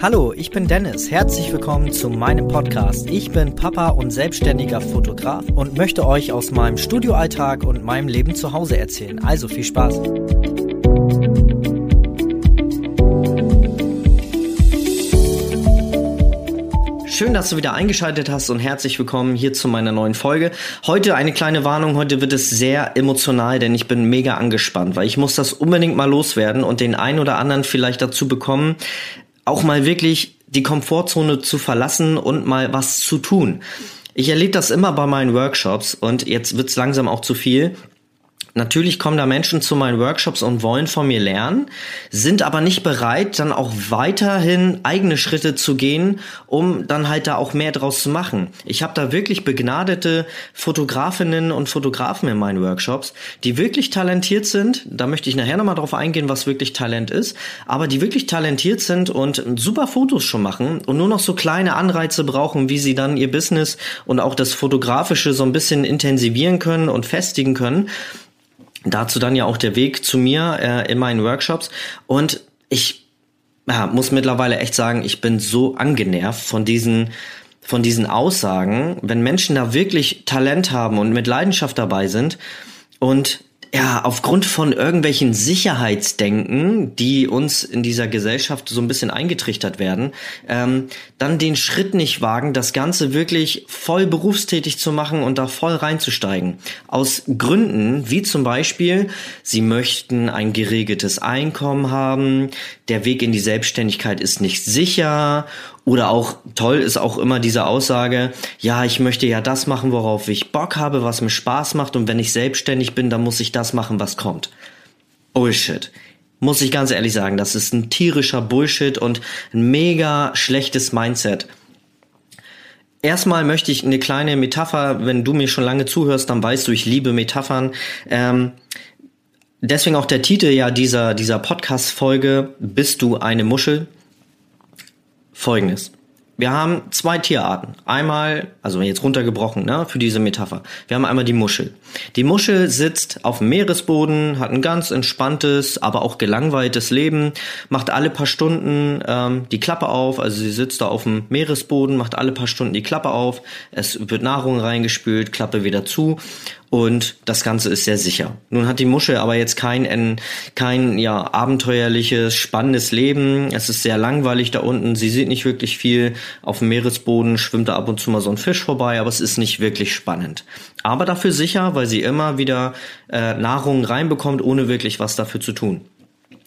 Hallo, ich bin Dennis. Herzlich willkommen zu meinem Podcast. Ich bin Papa und selbstständiger Fotograf und möchte euch aus meinem Studioalltag und meinem Leben zu Hause erzählen. Also viel Spaß. Schön, dass du wieder eingeschaltet hast und herzlich willkommen hier zu meiner neuen Folge. Heute eine kleine Warnung, heute wird es sehr emotional, denn ich bin mega angespannt, weil ich muss das unbedingt mal loswerden und den einen oder anderen vielleicht dazu bekommen, auch mal wirklich die Komfortzone zu verlassen und mal was zu tun. Ich erlebe das immer bei meinen Workshops und jetzt wird's langsam auch zu viel. Natürlich kommen da Menschen zu meinen Workshops und wollen von mir lernen, sind aber nicht bereit, dann auch weiterhin eigene Schritte zu gehen, um dann halt da auch mehr draus zu machen. Ich habe da wirklich begnadete Fotografinnen und Fotografen in meinen Workshops, die wirklich talentiert sind. Da möchte ich nachher nochmal drauf eingehen, was wirklich Talent ist, aber die wirklich talentiert sind und super Fotos schon machen und nur noch so kleine Anreize brauchen, wie sie dann ihr Business und auch das Fotografische so ein bisschen intensivieren können und festigen können. Dazu dann ja auch der Weg zu mir äh, in meinen Workshops. Und ich ja, muss mittlerweile echt sagen, ich bin so angenervt von diesen von diesen Aussagen, wenn Menschen da wirklich Talent haben und mit Leidenschaft dabei sind und ja, aufgrund von irgendwelchen Sicherheitsdenken, die uns in dieser Gesellschaft so ein bisschen eingetrichtert werden, ähm, dann den Schritt nicht wagen, das Ganze wirklich voll berufstätig zu machen und da voll reinzusteigen. Aus Gründen, wie zum Beispiel, sie möchten ein geregeltes Einkommen haben, der Weg in die Selbstständigkeit ist nicht sicher oder auch toll ist auch immer diese Aussage, ja, ich möchte ja das machen, worauf ich Bock habe, was mir Spaß macht und wenn ich selbstständig bin, dann muss ich das machen, was kommt. Bullshit. Muss ich ganz ehrlich sagen, das ist ein tierischer Bullshit und ein mega schlechtes Mindset. Erstmal möchte ich eine kleine Metapher, wenn du mir schon lange zuhörst, dann weißt du, ich liebe Metaphern. Ähm, deswegen auch der Titel ja dieser, dieser Podcast-Folge, Bist du eine Muschel? Folgendes. Wir haben zwei Tierarten. Einmal, also jetzt runtergebrochen, ne, für diese Metapher. Wir haben einmal die Muschel. Die Muschel sitzt auf dem Meeresboden, hat ein ganz entspanntes, aber auch gelangweiltes Leben, macht alle paar Stunden ähm, die Klappe auf, also sie sitzt da auf dem Meeresboden, macht alle paar Stunden die Klappe auf, es wird Nahrung reingespült, Klappe wieder zu und das Ganze ist sehr sicher. Nun hat die Muschel aber jetzt kein, kein ja, abenteuerliches, spannendes Leben. Es ist sehr langweilig da unten. Sie sieht nicht wirklich viel. Auf dem Meeresboden schwimmt da ab und zu mal so ein Fisch vorbei, aber es ist nicht wirklich spannend. Aber dafür sicher, weil sie immer wieder äh, Nahrung reinbekommt, ohne wirklich was dafür zu tun.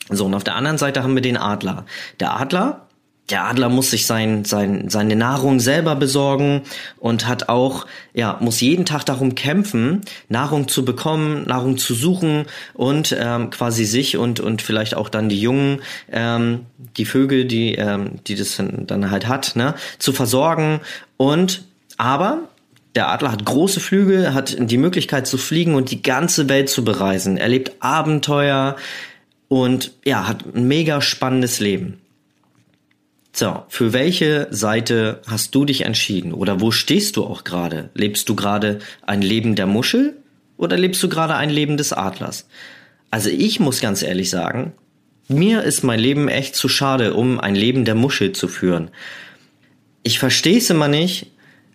So, und auf der anderen Seite haben wir den Adler. Der Adler der Adler muss sich sein, sein, seine Nahrung selber besorgen und hat auch, ja, muss jeden Tag darum kämpfen, Nahrung zu bekommen, Nahrung zu suchen und ähm, quasi sich und, und vielleicht auch dann die Jungen, ähm, die Vögel, die, ähm, die das dann halt hat, ne, zu versorgen. Und aber der Adler hat große Flügel, hat die Möglichkeit zu fliegen und die ganze Welt zu bereisen. Er lebt Abenteuer und ja, hat ein mega spannendes Leben. So, für welche Seite hast du dich entschieden? Oder wo stehst du auch gerade? Lebst du gerade ein Leben der Muschel oder lebst du gerade ein Leben des Adlers? Also ich muss ganz ehrlich sagen, mir ist mein Leben echt zu schade, um ein Leben der Muschel zu führen. Ich verstehe es immer nicht.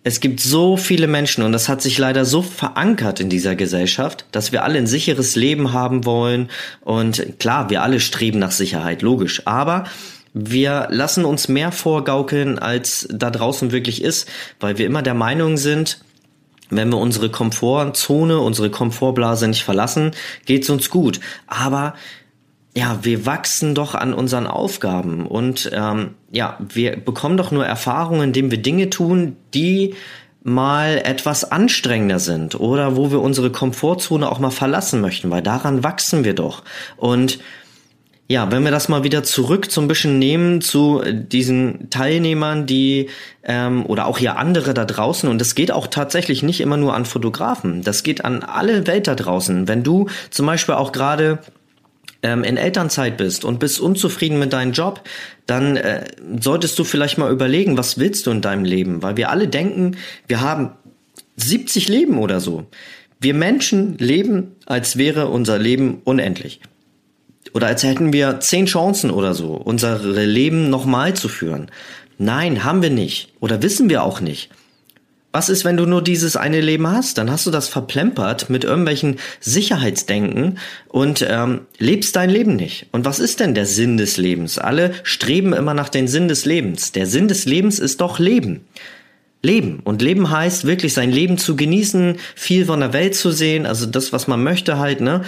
Es gibt so viele Menschen und das hat sich leider so verankert in dieser Gesellschaft, dass wir alle ein sicheres Leben haben wollen. Und klar, wir alle streben nach Sicherheit, logisch. Aber wir lassen uns mehr vorgaukeln, als da draußen wirklich ist, weil wir immer der Meinung sind, wenn wir unsere Komfortzone, unsere Komfortblase nicht verlassen, geht's uns gut. Aber ja, wir wachsen doch an unseren Aufgaben und ähm, ja, wir bekommen doch nur Erfahrungen, indem wir Dinge tun, die mal etwas anstrengender sind oder wo wir unsere Komfortzone auch mal verlassen möchten, weil daran wachsen wir doch. Und ja, wenn wir das mal wieder zurück zum bisschen nehmen zu diesen Teilnehmern, die ähm, oder auch hier andere da draußen und das geht auch tatsächlich nicht immer nur an Fotografen, das geht an alle Welt da draußen. Wenn du zum Beispiel auch gerade ähm, in Elternzeit bist und bist unzufrieden mit deinem Job, dann äh, solltest du vielleicht mal überlegen, was willst du in deinem Leben, weil wir alle denken, wir haben 70 Leben oder so. Wir Menschen leben, als wäre unser Leben unendlich. Oder als hätten wir zehn Chancen oder so, unsere Leben nochmal zu führen. Nein, haben wir nicht. Oder wissen wir auch nicht. Was ist, wenn du nur dieses eine Leben hast? Dann hast du das verplempert mit irgendwelchen Sicherheitsdenken und ähm, lebst dein Leben nicht. Und was ist denn der Sinn des Lebens? Alle streben immer nach dem Sinn des Lebens. Der Sinn des Lebens ist doch Leben. Leben. Und Leben heißt wirklich sein Leben zu genießen, viel von der Welt zu sehen, also das, was man möchte halt, ne?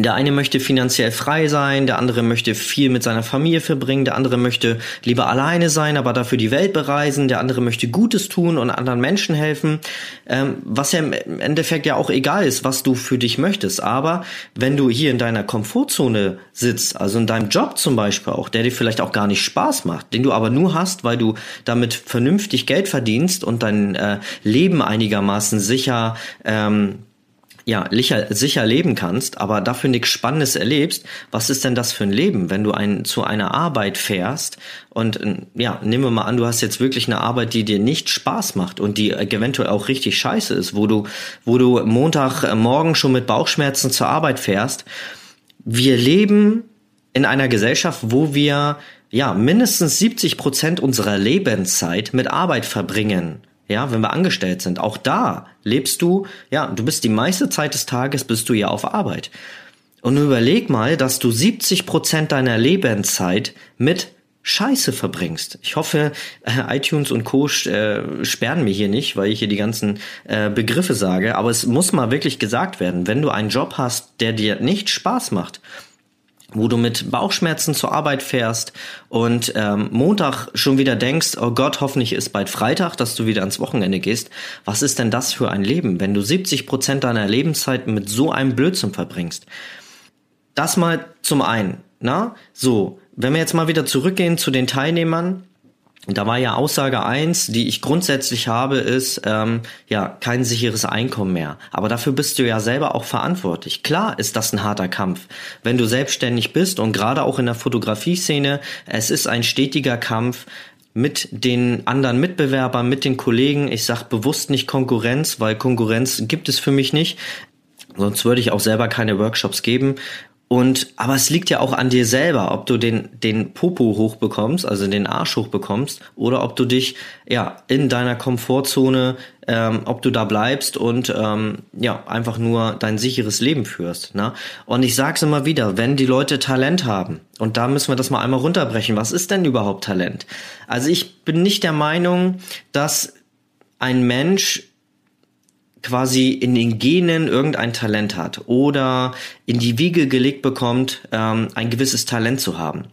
Der eine möchte finanziell frei sein, der andere möchte viel mit seiner Familie verbringen, der andere möchte lieber alleine sein, aber dafür die Welt bereisen, der andere möchte Gutes tun und anderen Menschen helfen, ähm, was ja im Endeffekt ja auch egal ist, was du für dich möchtest. Aber wenn du hier in deiner Komfortzone sitzt, also in deinem Job zum Beispiel auch, der dir vielleicht auch gar nicht Spaß macht, den du aber nur hast, weil du damit vernünftig Geld verdienst und dein äh, Leben einigermaßen sicher ähm, ja, sicher, leben kannst, aber dafür nichts Spannendes erlebst, was ist denn das für ein Leben, wenn du ein, zu einer Arbeit fährst und ja, nehmen wir mal an, du hast jetzt wirklich eine Arbeit, die dir nicht Spaß macht und die eventuell auch richtig scheiße ist, wo du, wo du Montagmorgen schon mit Bauchschmerzen zur Arbeit fährst. Wir leben in einer Gesellschaft, wo wir ja mindestens 70 Prozent unserer Lebenszeit mit Arbeit verbringen ja, wenn wir angestellt sind. Auch da lebst du, ja, du bist die meiste Zeit des Tages bist du ja auf Arbeit. Und überleg mal, dass du 70 Prozent deiner Lebenszeit mit Scheiße verbringst. Ich hoffe, äh, iTunes und Co. Äh, sperren mir hier nicht, weil ich hier die ganzen äh, Begriffe sage. Aber es muss mal wirklich gesagt werden, wenn du einen Job hast, der dir nicht Spaß macht wo du mit Bauchschmerzen zur Arbeit fährst und ähm, Montag schon wieder denkst, oh Gott, hoffentlich ist bald Freitag, dass du wieder ans Wochenende gehst. Was ist denn das für ein Leben, wenn du 70 Prozent deiner Lebenszeit mit so einem Blödsinn verbringst? Das mal zum einen, na? So, wenn wir jetzt mal wieder zurückgehen zu den Teilnehmern, da war ja Aussage eins, die ich grundsätzlich habe, ist ähm, ja kein sicheres Einkommen mehr. Aber dafür bist du ja selber auch verantwortlich. Klar ist das ein harter Kampf. Wenn du selbstständig bist und gerade auch in der Fotografie-Szene, es ist ein stetiger Kampf mit den anderen Mitbewerbern, mit den Kollegen. Ich sag bewusst nicht Konkurrenz, weil Konkurrenz gibt es für mich nicht. Sonst würde ich auch selber keine Workshops geben. Und, aber es liegt ja auch an dir selber, ob du den, den Popo hochbekommst, also den Arsch hochbekommst, oder ob du dich, ja, in deiner Komfortzone, ähm, ob du da bleibst und, ähm, ja, einfach nur dein sicheres Leben führst, ne? Und ich sag's immer wieder, wenn die Leute Talent haben, und da müssen wir das mal einmal runterbrechen, was ist denn überhaupt Talent? Also ich bin nicht der Meinung, dass ein Mensch quasi in den Genen irgendein Talent hat oder in die Wiege gelegt bekommt, ähm, ein gewisses Talent zu haben.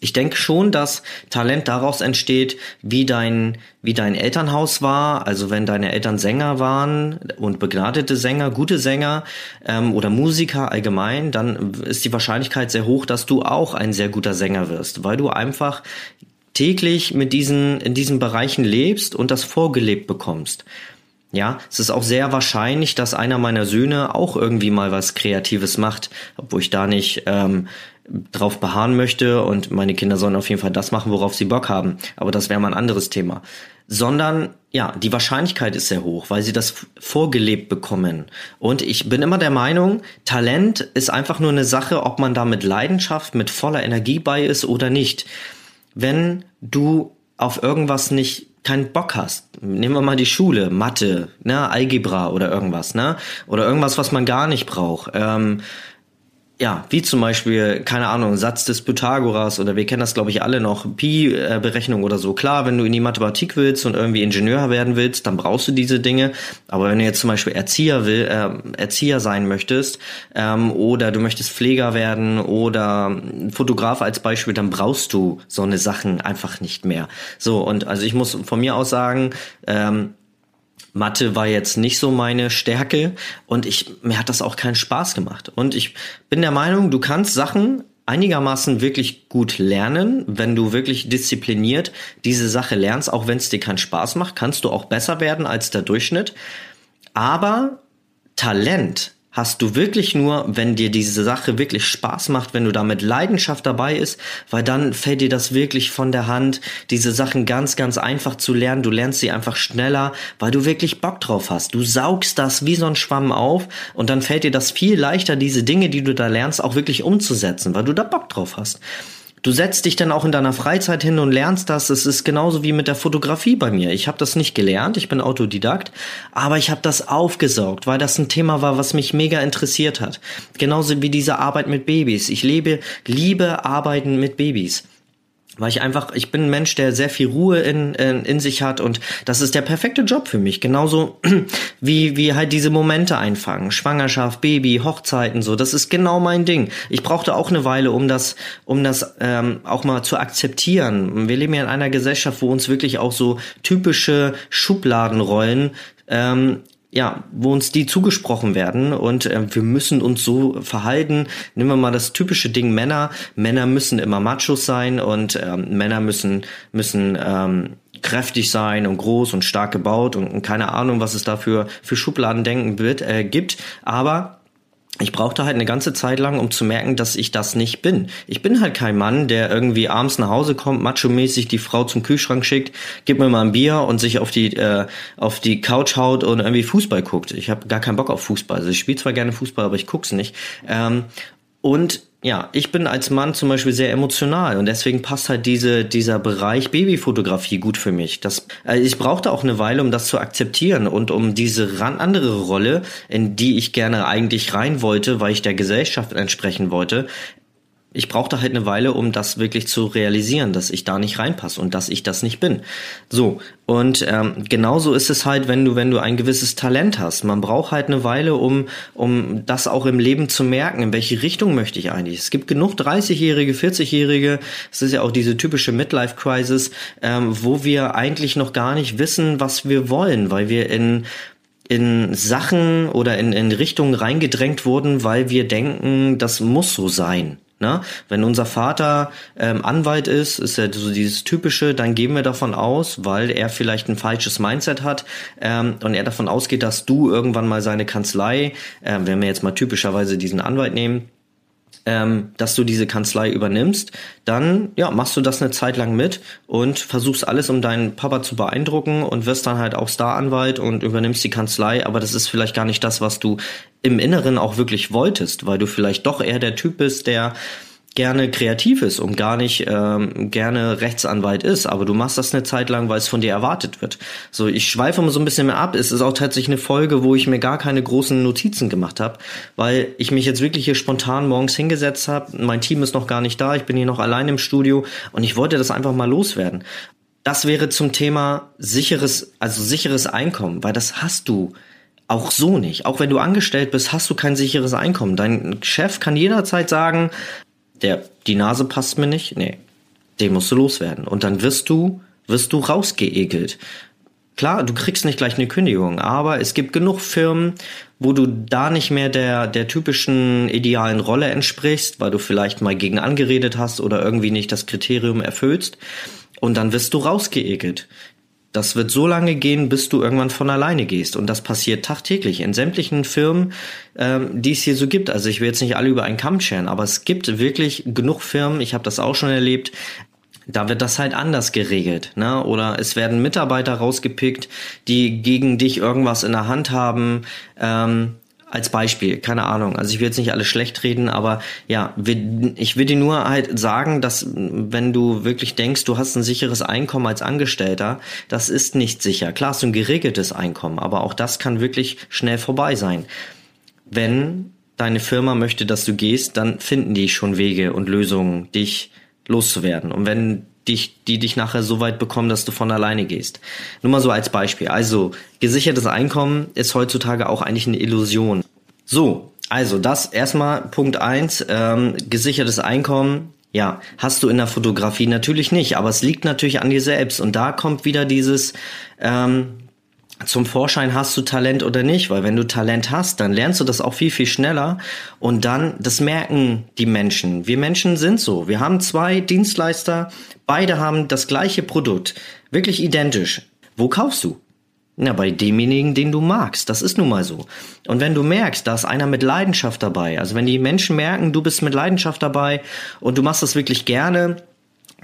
Ich denke schon, dass Talent daraus entsteht, wie dein, wie dein Elternhaus war. Also wenn deine Eltern Sänger waren und begnadete Sänger, gute Sänger ähm, oder Musiker allgemein, dann ist die Wahrscheinlichkeit sehr hoch, dass du auch ein sehr guter Sänger wirst, weil du einfach täglich mit diesen, in diesen Bereichen lebst und das vorgelebt bekommst. Ja, es ist auch sehr wahrscheinlich, dass einer meiner Söhne auch irgendwie mal was Kreatives macht, obwohl ich da nicht ähm, drauf beharren möchte und meine Kinder sollen auf jeden Fall das machen, worauf sie Bock haben. Aber das wäre mal ein anderes Thema. Sondern, ja, die Wahrscheinlichkeit ist sehr hoch, weil sie das vorgelebt bekommen. Und ich bin immer der Meinung, Talent ist einfach nur eine Sache, ob man da mit Leidenschaft, mit voller Energie bei ist oder nicht. Wenn du auf irgendwas nicht keinen Bock hast, nehmen wir mal die Schule, Mathe, ne, Algebra oder irgendwas, ne, oder irgendwas, was man gar nicht braucht. Ähm, ja, wie zum Beispiel, keine Ahnung, Satz des Pythagoras oder wir kennen das, glaube ich, alle noch, Pi-Berechnung oder so. Klar, wenn du in die Mathematik willst und irgendwie Ingenieur werden willst, dann brauchst du diese Dinge. Aber wenn du jetzt zum Beispiel Erzieher will, äh, Erzieher sein möchtest ähm, oder du möchtest Pfleger werden oder Fotograf als Beispiel, dann brauchst du so eine Sachen einfach nicht mehr. So, und also ich muss von mir aus sagen, ähm, Mathe war jetzt nicht so meine Stärke und ich, mir hat das auch keinen Spaß gemacht. Und ich bin der Meinung, du kannst Sachen einigermaßen wirklich gut lernen, wenn du wirklich diszipliniert diese Sache lernst, auch wenn es dir keinen Spaß macht, kannst du auch besser werden als der Durchschnitt. Aber Talent hast du wirklich nur, wenn dir diese Sache wirklich Spaß macht, wenn du da mit Leidenschaft dabei ist, weil dann fällt dir das wirklich von der Hand, diese Sachen ganz, ganz einfach zu lernen. Du lernst sie einfach schneller, weil du wirklich Bock drauf hast. Du saugst das wie so ein Schwamm auf und dann fällt dir das viel leichter, diese Dinge, die du da lernst, auch wirklich umzusetzen, weil du da Bock drauf hast. Du setzt dich dann auch in deiner Freizeit hin und lernst das. Es ist genauso wie mit der Fotografie bei mir. Ich habe das nicht gelernt, ich bin Autodidakt, aber ich habe das aufgesaugt, weil das ein Thema war, was mich mega interessiert hat. Genauso wie diese Arbeit mit Babys. Ich lebe, liebe Arbeiten mit Babys weil ich einfach, ich bin ein Mensch, der sehr viel Ruhe in, in, in sich hat und das ist der perfekte Job für mich. Genauso wie, wie halt diese Momente einfangen. Schwangerschaft, Baby, Hochzeiten, so. Das ist genau mein Ding. Ich brauchte auch eine Weile, um das, um das ähm, auch mal zu akzeptieren. Wir leben ja in einer Gesellschaft, wo uns wirklich auch so typische Schubladenrollen ähm, ja, wo uns die zugesprochen werden und äh, wir müssen uns so verhalten. Nehmen wir mal das typische Ding Männer. Männer müssen immer Machos sein und ähm, Männer müssen müssen ähm, kräftig sein und groß und stark gebaut und, und keine Ahnung, was es dafür für Schubladendenken wird, äh, gibt. Aber ich brauchte halt eine ganze Zeit lang, um zu merken, dass ich das nicht bin. Ich bin halt kein Mann, der irgendwie abends nach Hause kommt, macho-mäßig die Frau zum Kühlschrank schickt, gibt mir mal ein Bier und sich auf die äh, auf die Couch haut und irgendwie Fußball guckt. Ich habe gar keinen Bock auf Fußball. Also ich spiele zwar gerne Fußball, aber ich guck's nicht. Ähm, und ja, ich bin als Mann zum Beispiel sehr emotional und deswegen passt halt diese, dieser Bereich Babyfotografie gut für mich. Das, also ich brauchte auch eine Weile, um das zu akzeptieren und um diese ran andere Rolle, in die ich gerne eigentlich rein wollte, weil ich der Gesellschaft entsprechen wollte, ich brauchte halt eine Weile, um das wirklich zu realisieren, dass ich da nicht reinpasse und dass ich das nicht bin. So, und ähm, genauso ist es halt, wenn du, wenn du ein gewisses Talent hast. Man braucht halt eine Weile, um, um das auch im Leben zu merken, in welche Richtung möchte ich eigentlich. Es gibt genug 30-Jährige, 40-Jährige, es ist ja auch diese typische Midlife-Crisis, ähm, wo wir eigentlich noch gar nicht wissen, was wir wollen, weil wir in in Sachen oder in, in Richtungen reingedrängt wurden, weil wir denken, das muss so sein. Ne? Wenn unser Vater ähm, Anwalt ist, ist ja so dieses typische, dann gehen wir davon aus, weil er vielleicht ein falsches Mindset hat ähm, und er davon ausgeht, dass du irgendwann mal seine Kanzlei, äh, wenn wir jetzt mal typischerweise diesen Anwalt nehmen, ähm, dass du diese Kanzlei übernimmst, dann ja, machst du das eine Zeit lang mit und versuchst alles, um deinen Papa zu beeindrucken und wirst dann halt auch Staranwalt und übernimmst die Kanzlei, aber das ist vielleicht gar nicht das, was du im Inneren auch wirklich wolltest, weil du vielleicht doch eher der Typ bist, der gerne kreativ ist und gar nicht ähm, gerne Rechtsanwalt ist, aber du machst das eine Zeit lang, weil es von dir erwartet wird. So, ich schweife mal so ein bisschen mehr ab. Es ist auch tatsächlich eine Folge, wo ich mir gar keine großen Notizen gemacht habe, weil ich mich jetzt wirklich hier spontan morgens hingesetzt habe. Mein Team ist noch gar nicht da, ich bin hier noch allein im Studio und ich wollte das einfach mal loswerden. Das wäre zum Thema sicheres, also sicheres Einkommen, weil das hast du auch so nicht. Auch wenn du angestellt bist, hast du kein sicheres Einkommen. Dein Chef kann jederzeit sagen, der, die Nase passt mir nicht, nee, den musst du loswerden. Und dann wirst du, wirst du rausgeekelt. Klar, du kriegst nicht gleich eine Kündigung, aber es gibt genug Firmen, wo du da nicht mehr der, der typischen idealen Rolle entsprichst, weil du vielleicht mal gegen angeredet hast oder irgendwie nicht das Kriterium erfüllst. Und dann wirst du rausgeekelt. Das wird so lange gehen, bis du irgendwann von alleine gehst. Und das passiert tagtäglich in sämtlichen Firmen, ähm, die es hier so gibt. Also ich will jetzt nicht alle über einen Kamm scheren, aber es gibt wirklich genug Firmen, ich habe das auch schon erlebt, da wird das halt anders geregelt, ne? Oder es werden Mitarbeiter rausgepickt, die gegen dich irgendwas in der Hand haben. Ähm, als Beispiel, keine Ahnung. Also ich will jetzt nicht alles schlecht reden, aber ja, ich will dir nur halt sagen, dass wenn du wirklich denkst, du hast ein sicheres Einkommen als Angestellter, das ist nicht sicher. Klar du ein geregeltes Einkommen, aber auch das kann wirklich schnell vorbei sein. Wenn deine Firma möchte, dass du gehst, dann finden die schon Wege und Lösungen, dich loszuwerden. Und wenn dich, die dich nachher so weit bekommen, dass du von alleine gehst. Nur mal so als Beispiel. Also, gesichertes Einkommen ist heutzutage auch eigentlich eine Illusion. So, also das erstmal Punkt eins ähm, gesichertes Einkommen. Ja, hast du in der Fotografie natürlich nicht, aber es liegt natürlich an dir selbst. Und da kommt wieder dieses, ähm, zum Vorschein hast du Talent oder nicht, weil wenn du Talent hast, dann lernst du das auch viel, viel schneller und dann, das merken die Menschen. Wir Menschen sind so. Wir haben zwei Dienstleister, beide haben das gleiche Produkt, wirklich identisch. Wo kaufst du? Na, bei demjenigen, den du magst. Das ist nun mal so. Und wenn du merkst, da ist einer mit Leidenschaft dabei, also wenn die Menschen merken, du bist mit Leidenschaft dabei und du machst das wirklich gerne,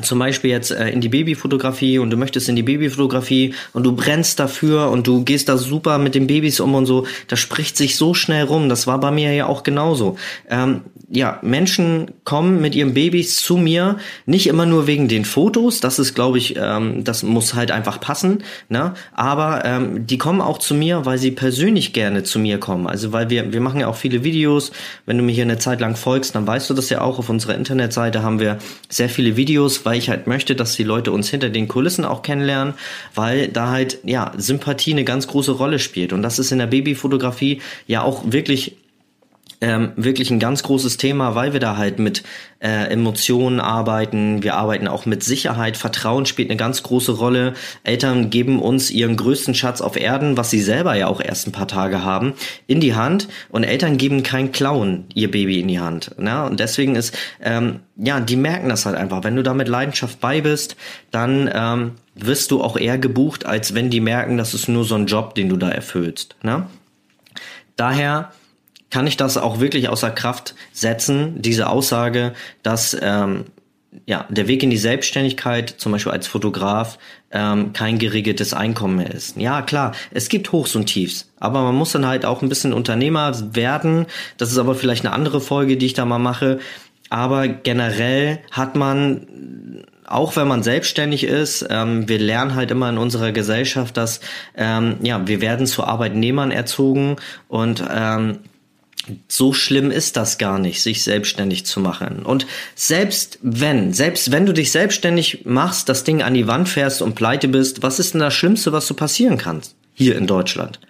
zum Beispiel jetzt äh, in die Babyfotografie und du möchtest in die Babyfotografie und du brennst dafür und du gehst da super mit den Babys um und so, das spricht sich so schnell rum. Das war bei mir ja auch genauso. Ähm, ja, Menschen kommen mit ihren Babys zu mir, nicht immer nur wegen den Fotos, das ist, glaube ich, ähm, das muss halt einfach passen, ne? Aber ähm, die kommen auch zu mir, weil sie persönlich gerne zu mir kommen. Also weil wir, wir machen ja auch viele Videos. Wenn du mir hier eine Zeit lang folgst, dann weißt du das ja auch. Auf unserer Internetseite haben wir sehr viele Videos, weil ich halt möchte, dass die Leute uns hinter den Kulissen auch kennenlernen, weil da halt, ja, Sympathie eine ganz große Rolle spielt. Und das ist in der Babyfotografie ja auch wirklich ähm, wirklich ein ganz großes Thema, weil wir da halt mit äh, Emotionen arbeiten. Wir arbeiten auch mit Sicherheit. Vertrauen spielt eine ganz große Rolle. Eltern geben uns ihren größten Schatz auf Erden, was sie selber ja auch erst ein paar Tage haben, in die Hand. Und Eltern geben kein Klauen ihr Baby in die Hand. Ne? Und deswegen ist, ähm, ja, die merken das halt einfach. Wenn du da mit Leidenschaft bei bist, dann ähm, wirst du auch eher gebucht, als wenn die merken, das ist nur so ein Job, den du da erfüllst. Ne? Daher kann ich das auch wirklich außer Kraft setzen, diese Aussage, dass ähm, ja, der Weg in die Selbstständigkeit, zum Beispiel als Fotograf, ähm, kein geregeltes Einkommen mehr ist. Ja, klar, es gibt Hochs und Tiefs, aber man muss dann halt auch ein bisschen Unternehmer werden. Das ist aber vielleicht eine andere Folge, die ich da mal mache. Aber generell hat man auch wenn man selbstständig ist, ähm, wir lernen halt immer in unserer Gesellschaft, dass ähm, ja wir werden zu Arbeitnehmern erzogen und ähm, so schlimm ist das gar nicht, sich selbstständig zu machen. Und selbst wenn, selbst wenn du dich selbstständig machst, das Ding an die Wand fährst und pleite bist, was ist denn das Schlimmste, was so passieren kann? Hier in Deutschland.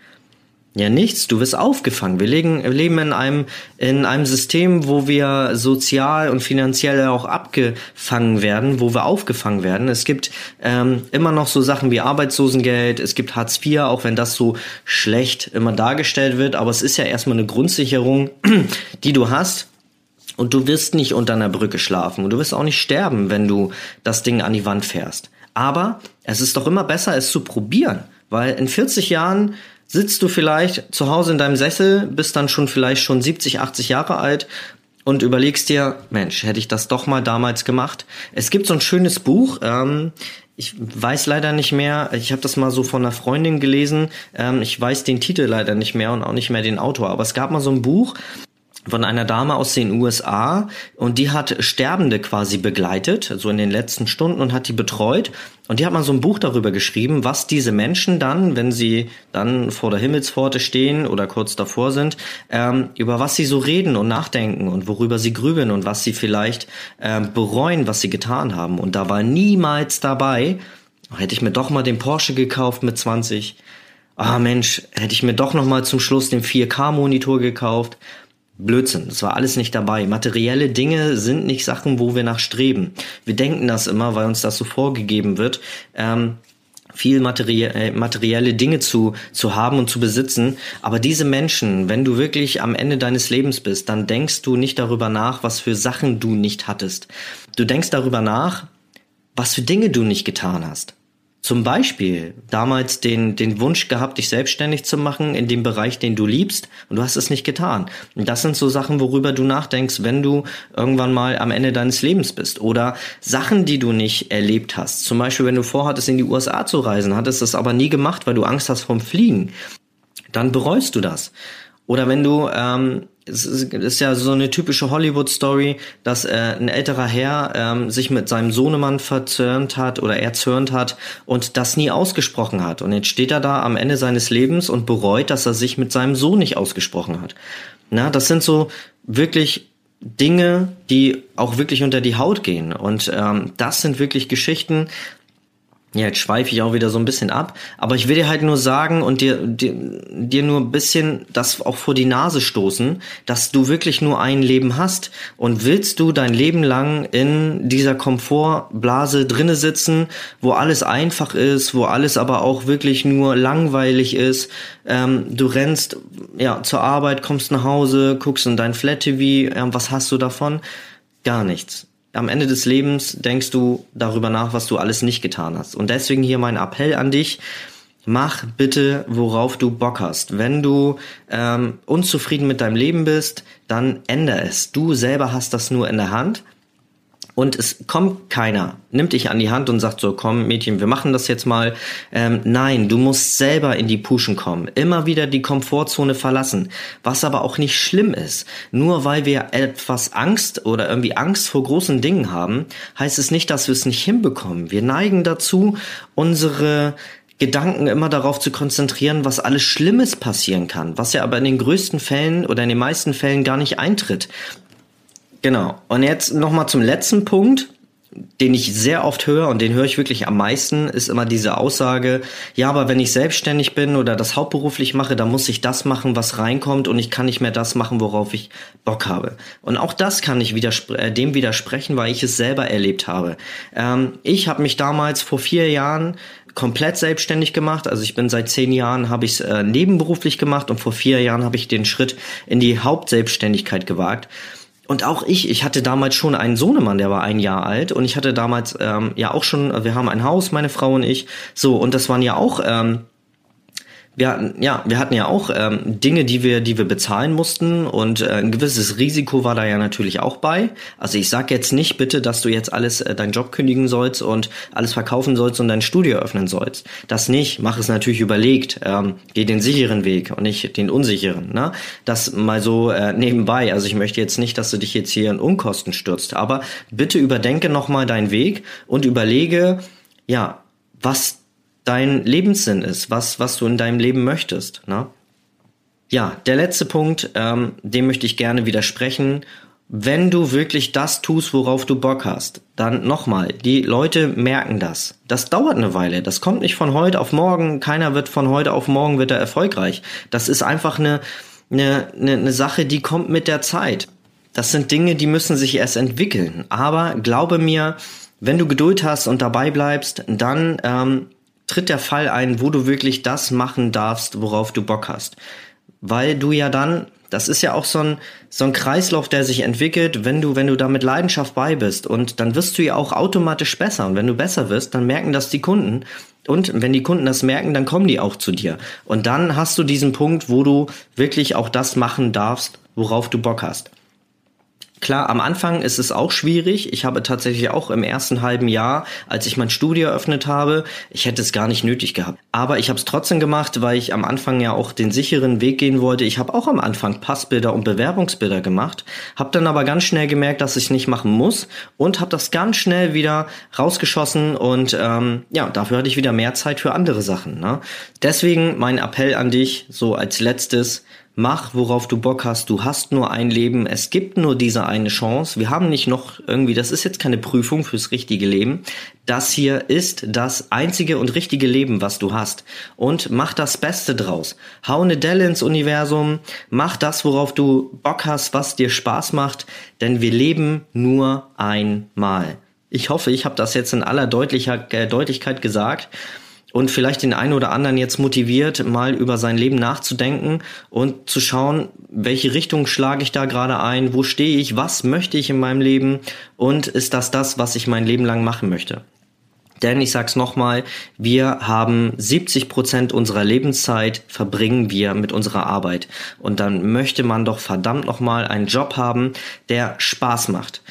Ja, nichts. Du wirst aufgefangen. Wir legen, leben in einem, in einem System, wo wir sozial und finanziell auch abgefangen werden, wo wir aufgefangen werden. Es gibt ähm, immer noch so Sachen wie Arbeitslosengeld, es gibt Hartz IV, auch wenn das so schlecht immer dargestellt wird. Aber es ist ja erstmal eine Grundsicherung, die du hast. Und du wirst nicht unter einer Brücke schlafen. Und du wirst auch nicht sterben, wenn du das Ding an die Wand fährst. Aber es ist doch immer besser, es zu probieren. Weil in 40 Jahren sitzt du vielleicht zu Hause in deinem Sessel, bist dann schon vielleicht schon 70, 80 Jahre alt und überlegst dir, Mensch, hätte ich das doch mal damals gemacht. Es gibt so ein schönes Buch, ähm, ich weiß leider nicht mehr, ich habe das mal so von einer Freundin gelesen, ähm, ich weiß den Titel leider nicht mehr und auch nicht mehr den Autor, aber es gab mal so ein Buch, von einer Dame aus den USA und die hat Sterbende quasi begleitet, so in den letzten Stunden und hat die betreut. Und die hat mal so ein Buch darüber geschrieben, was diese Menschen dann, wenn sie dann vor der Himmelspforte stehen oder kurz davor sind, ähm, über was sie so reden und nachdenken und worüber sie grübeln und was sie vielleicht ähm, bereuen, was sie getan haben. Und da war niemals dabei, hätte ich mir doch mal den Porsche gekauft mit 20. Ah Mensch, hätte ich mir doch noch mal zum Schluss den 4K-Monitor gekauft Blödsinn, das war alles nicht dabei. Materielle Dinge sind nicht Sachen, wo wir nach streben. Wir denken das immer, weil uns das so vorgegeben wird. Ähm, viel materie äh, materielle Dinge zu, zu haben und zu besitzen. Aber diese Menschen, wenn du wirklich am Ende deines Lebens bist, dann denkst du nicht darüber nach, was für Sachen du nicht hattest. Du denkst darüber nach, was für Dinge du nicht getan hast zum Beispiel damals den, den Wunsch gehabt, dich selbstständig zu machen in dem Bereich, den du liebst, und du hast es nicht getan. Und das sind so Sachen, worüber du nachdenkst, wenn du irgendwann mal am Ende deines Lebens bist. Oder Sachen, die du nicht erlebt hast. Zum Beispiel, wenn du vorhattest, in die USA zu reisen, hattest das aber nie gemacht, weil du Angst hast vom Fliegen. Dann bereust du das. Oder wenn du ähm, es ist ja so eine typische Hollywood-Story, dass äh, ein älterer Herr ähm, sich mit seinem Sohnemann verzörnt hat oder erzürnt hat und das nie ausgesprochen hat. Und jetzt steht er da am Ende seines Lebens und bereut, dass er sich mit seinem Sohn nicht ausgesprochen hat. Na, das sind so wirklich Dinge, die auch wirklich unter die Haut gehen. Und ähm, das sind wirklich Geschichten, ja, jetzt schweife ich auch wieder so ein bisschen ab, aber ich will dir halt nur sagen und dir, dir, dir nur ein bisschen das auch vor die Nase stoßen, dass du wirklich nur ein Leben hast. Und willst du dein Leben lang in dieser Komfortblase drinne sitzen, wo alles einfach ist, wo alles aber auch wirklich nur langweilig ist, ähm, du rennst ja zur Arbeit, kommst nach Hause, guckst in dein Flat TV, äh, was hast du davon? Gar nichts am Ende des Lebens denkst du darüber nach, was du alles nicht getan hast. Und deswegen hier mein Appell an dich. mach bitte, worauf du Bock hast. Wenn du ähm, unzufrieden mit deinem Leben bist, dann änder es. Du selber hast das nur in der Hand. Und es kommt keiner, nimmt dich an die Hand und sagt so, komm Mädchen, wir machen das jetzt mal. Ähm, nein, du musst selber in die Puschen kommen, immer wieder die Komfortzone verlassen, was aber auch nicht schlimm ist. Nur weil wir etwas Angst oder irgendwie Angst vor großen Dingen haben, heißt es nicht, dass wir es nicht hinbekommen. Wir neigen dazu, unsere Gedanken immer darauf zu konzentrieren, was alles Schlimmes passieren kann, was ja aber in den größten Fällen oder in den meisten Fällen gar nicht eintritt. Genau. Und jetzt nochmal zum letzten Punkt, den ich sehr oft höre und den höre ich wirklich am meisten, ist immer diese Aussage, ja, aber wenn ich selbstständig bin oder das hauptberuflich mache, dann muss ich das machen, was reinkommt und ich kann nicht mehr das machen, worauf ich Bock habe. Und auch das kann ich widerspre äh, dem widersprechen, weil ich es selber erlebt habe. Ähm, ich habe mich damals vor vier Jahren komplett selbstständig gemacht. Also ich bin seit zehn Jahren habe ich es äh, nebenberuflich gemacht und vor vier Jahren habe ich den Schritt in die Hauptselbstständigkeit gewagt. Und auch ich, ich hatte damals schon einen Sohnemann, der war ein Jahr alt. Und ich hatte damals ähm, ja auch schon, wir haben ein Haus, meine Frau und ich, so und das waren ja auch ähm, wir hatten, ja, wir hatten ja auch ähm, Dinge, die wir, die wir bezahlen mussten und äh, ein gewisses Risiko war da ja natürlich auch bei. Also ich sag jetzt nicht bitte, dass du jetzt alles äh, deinen Job kündigen sollst und alles verkaufen sollst und dein Studio öffnen sollst. Das nicht. Mach es natürlich überlegt. Ähm, geh den sicheren Weg und nicht den unsicheren. Ne? Das mal so äh, nebenbei. Also ich möchte jetzt nicht, dass du dich jetzt hier in Unkosten stürzt, aber bitte überdenke nochmal deinen Weg und überlege, ja, was dein Lebenssinn ist, was, was du in deinem Leben möchtest. Ne? Ja, der letzte Punkt, ähm, dem möchte ich gerne widersprechen. Wenn du wirklich das tust, worauf du Bock hast, dann nochmal, die Leute merken das. Das dauert eine Weile. Das kommt nicht von heute auf morgen. Keiner wird von heute auf morgen wieder erfolgreich. Das ist einfach eine, eine, eine, eine Sache, die kommt mit der Zeit. Das sind Dinge, die müssen sich erst entwickeln. Aber glaube mir, wenn du Geduld hast und dabei bleibst, dann ähm, tritt der Fall ein, wo du wirklich das machen darfst, worauf du Bock hast. Weil du ja dann, das ist ja auch so ein, so ein Kreislauf, der sich entwickelt, wenn du, wenn du da mit Leidenschaft bei bist. Und dann wirst du ja auch automatisch besser. Und wenn du besser wirst, dann merken das die Kunden. Und wenn die Kunden das merken, dann kommen die auch zu dir. Und dann hast du diesen Punkt, wo du wirklich auch das machen darfst, worauf du Bock hast. Klar, am Anfang ist es auch schwierig. Ich habe tatsächlich auch im ersten halben Jahr, als ich mein Studio eröffnet habe, ich hätte es gar nicht nötig gehabt. Aber ich habe es trotzdem gemacht, weil ich am Anfang ja auch den sicheren Weg gehen wollte. Ich habe auch am Anfang Passbilder und Bewerbungsbilder gemacht, habe dann aber ganz schnell gemerkt, dass ich nicht machen muss und habe das ganz schnell wieder rausgeschossen und ähm, ja, dafür hatte ich wieder mehr Zeit für andere Sachen. Ne? Deswegen mein Appell an dich, so als letztes, Mach, worauf du Bock hast. Du hast nur ein Leben. Es gibt nur diese eine Chance. Wir haben nicht noch irgendwie, das ist jetzt keine Prüfung fürs richtige Leben. Das hier ist das einzige und richtige Leben, was du hast. Und mach das Beste draus. Hau eine Delle ins Universum. Mach das, worauf du Bock hast, was dir Spaß macht. Denn wir leben nur einmal. Ich hoffe, ich habe das jetzt in aller äh, Deutlichkeit gesagt und vielleicht den einen oder anderen jetzt motiviert, mal über sein Leben nachzudenken und zu schauen, welche Richtung schlage ich da gerade ein, wo stehe ich, was möchte ich in meinem Leben und ist das das, was ich mein Leben lang machen möchte. Denn ich sag's nochmal, wir haben 70 Prozent unserer Lebenszeit verbringen wir mit unserer Arbeit. Und dann möchte man doch verdammt nochmal einen Job haben, der Spaß macht.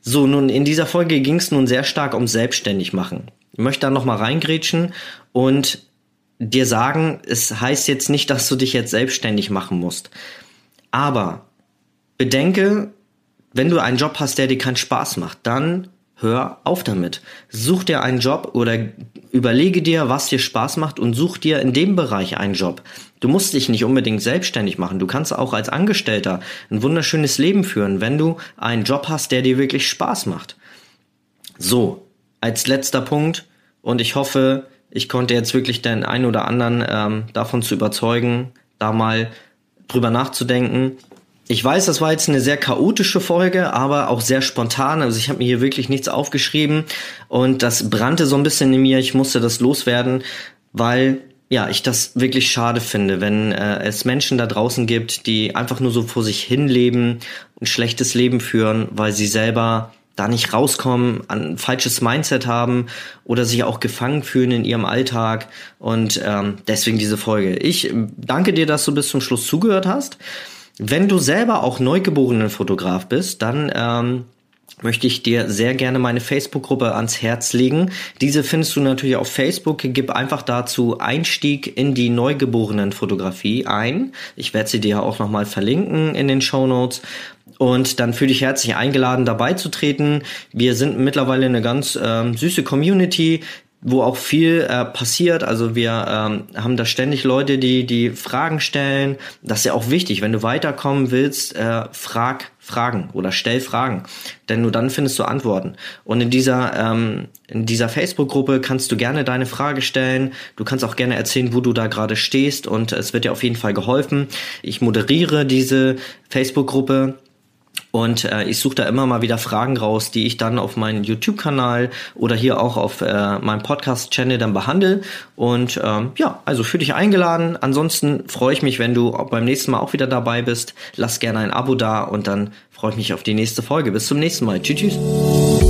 So, nun in dieser Folge ging es nun sehr stark um selbstständig machen. Ich möchte da nochmal reingrätschen und dir sagen, es heißt jetzt nicht, dass du dich jetzt selbstständig machen musst. Aber bedenke, wenn du einen Job hast, der dir keinen Spaß macht, dann hör auf damit. Such dir einen Job oder überlege dir, was dir Spaß macht und such dir in dem Bereich einen Job. Du musst dich nicht unbedingt selbstständig machen. Du kannst auch als Angestellter ein wunderschönes Leben führen, wenn du einen Job hast, der dir wirklich Spaß macht. So, als letzter Punkt, und ich hoffe, ich konnte jetzt wirklich den einen oder anderen ähm, davon zu überzeugen, da mal drüber nachzudenken. Ich weiß, das war jetzt eine sehr chaotische Folge, aber auch sehr spontan. Also ich habe mir hier wirklich nichts aufgeschrieben und das brannte so ein bisschen in mir. Ich musste das loswerden, weil ja, ich das wirklich schade finde, wenn äh, es Menschen da draußen gibt, die einfach nur so vor sich hin leben, ein schlechtes Leben führen, weil sie selber da nicht rauskommen, ein falsches Mindset haben oder sich auch gefangen fühlen in ihrem Alltag. Und ähm, deswegen diese Folge. Ich danke dir, dass du bis zum Schluss zugehört hast. Wenn du selber auch neugeborenen Fotograf bist, dann ähm, möchte ich dir sehr gerne meine Facebook-Gruppe ans Herz legen. Diese findest du natürlich auf Facebook. Gib einfach dazu Einstieg in die Neugeborenen-Fotografie ein. Ich werde sie dir auch nochmal verlinken in den Show Notes. Und dann fühle dich herzlich eingeladen, dabei zu treten. Wir sind mittlerweile eine ganz ähm, süße Community wo auch viel äh, passiert. Also wir ähm, haben da ständig Leute, die die Fragen stellen. Das ist ja auch wichtig, wenn du weiterkommen willst, äh, frag Fragen oder stell Fragen, denn nur dann findest du Antworten. Und in dieser ähm, in dieser Facebook-Gruppe kannst du gerne deine Frage stellen. Du kannst auch gerne erzählen, wo du da gerade stehst und es wird dir auf jeden Fall geholfen. Ich moderiere diese Facebook-Gruppe und äh, ich suche da immer mal wieder Fragen raus, die ich dann auf meinen YouTube-Kanal oder hier auch auf äh, meinem Podcast-Channel dann behandle. Und ähm, ja, also für dich eingeladen. Ansonsten freue ich mich, wenn du beim nächsten Mal auch wieder dabei bist. Lass gerne ein Abo da und dann freue ich mich auf die nächste Folge. Bis zum nächsten Mal. Tschüss. tschüss.